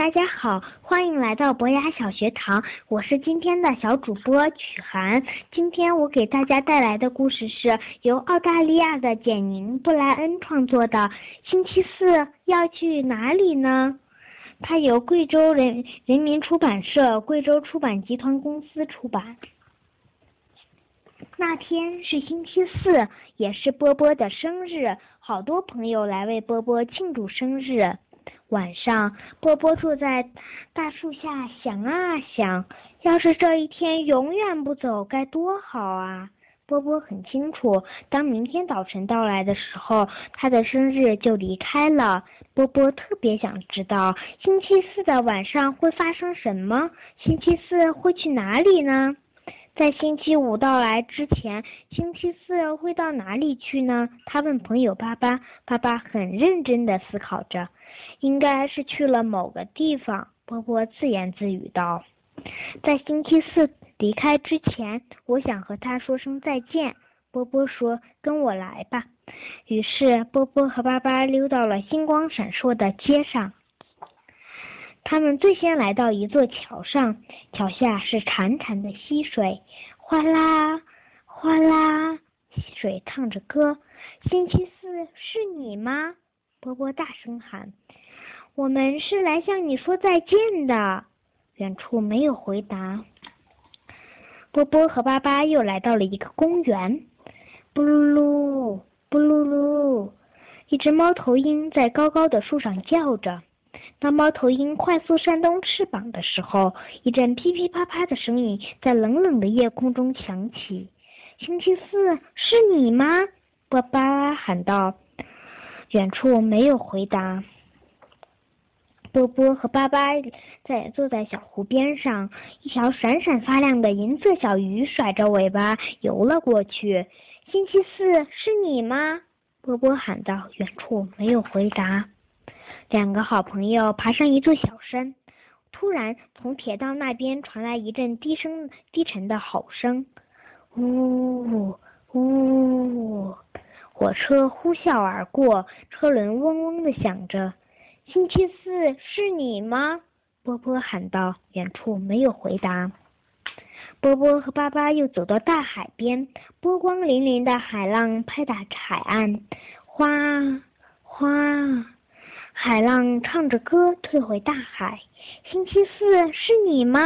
大家好，欢迎来到博雅小学堂，我是今天的小主播曲涵。今天我给大家带来的故事是由澳大利亚的简宁布莱恩创作的《星期四要去哪里呢》。它由贵州人人民出版社、贵州出版集团公司出版。那天是星期四，也是波波的生日，好多朋友来为波波庆祝生日。晚上，波波坐在大树下想啊想，要是这一天永远不走，该多好啊！波波很清楚，当明天早晨到来的时候，他的生日就离开了。波波特别想知道，星期四的晚上会发生什么？星期四会去哪里呢？在星期五到来之前，星期四会到哪里去呢？他问朋友巴巴。巴巴很认真地思考着，应该是去了某个地方。波波自言自语道：“在星期四离开之前，我想和他说声再见。”波波说：“跟我来吧。”于是波波和巴巴溜到了星光闪烁的街上。他们最先来到一座桥上，桥下是潺潺的溪水，哗啦哗啦，溪水唱着歌。星期四是你吗？波波大声喊：“我们是来向你说再见的。”远处没有回答。波波和巴巴又来到了一个公园，布噜噜，布噜噜，一只猫头鹰在高高的树上叫着。当猫头鹰快速扇动翅膀的时候，一阵噼噼啪啪的声音在冷冷的夜空中响起。星期四是你吗？波巴喊道。远处没有回答。波波和巴巴在坐在小湖边上，一条闪闪发亮的银色小鱼甩着尾巴游了过去。星期四是你吗？波波喊道。远处没有回答。两个好朋友爬上一座小山，突然从铁道那边传来一阵低声低沉的吼声：“呜呜！”火车呼啸而过，车轮嗡嗡的响着。“星期四是你吗？”波波喊道。远处没有回答。波波和巴巴又走到大海边，波光粼粼的海浪拍打着海岸，哗哗。海浪唱着歌退回大海。星期四是你吗？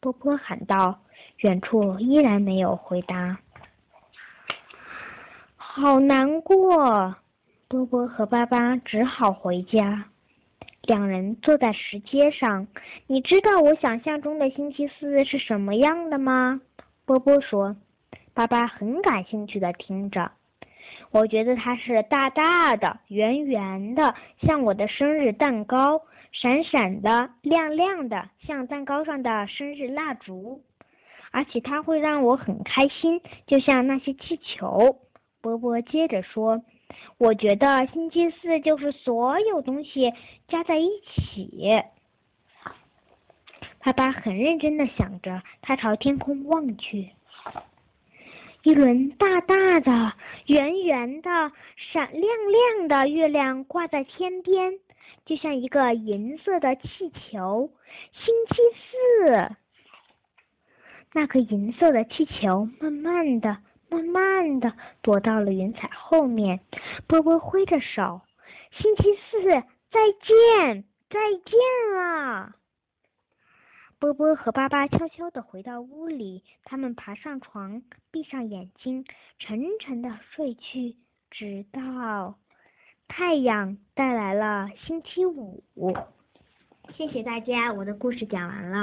波波喊道。远处依然没有回答。好难过，波波和巴巴只好回家。两人坐在石阶上。你知道我想象中的星期四是什么样的吗？波波说。巴巴很感兴趣的听着。我觉得它是大大的、圆圆的，像我的生日蛋糕；闪闪的、亮亮的，像蛋糕上的生日蜡烛。而且它会让我很开心，就像那些气球。波波接着说：“我觉得星期四就是所有东西加在一起。”爸爸很认真的想着，他朝天空望去。一轮大大的、圆圆的、闪亮亮的月亮挂在天边，就像一个银色的气球。星期四，那个银色的气球慢慢的、慢慢的躲到了云彩后面。波波挥着手：“星期四，再见，再见了。”波波和巴巴悄悄地回到屋里，他们爬上床，闭上眼睛，沉沉地睡去，直到太阳带来了星期五。谢谢大家，我的故事讲完了。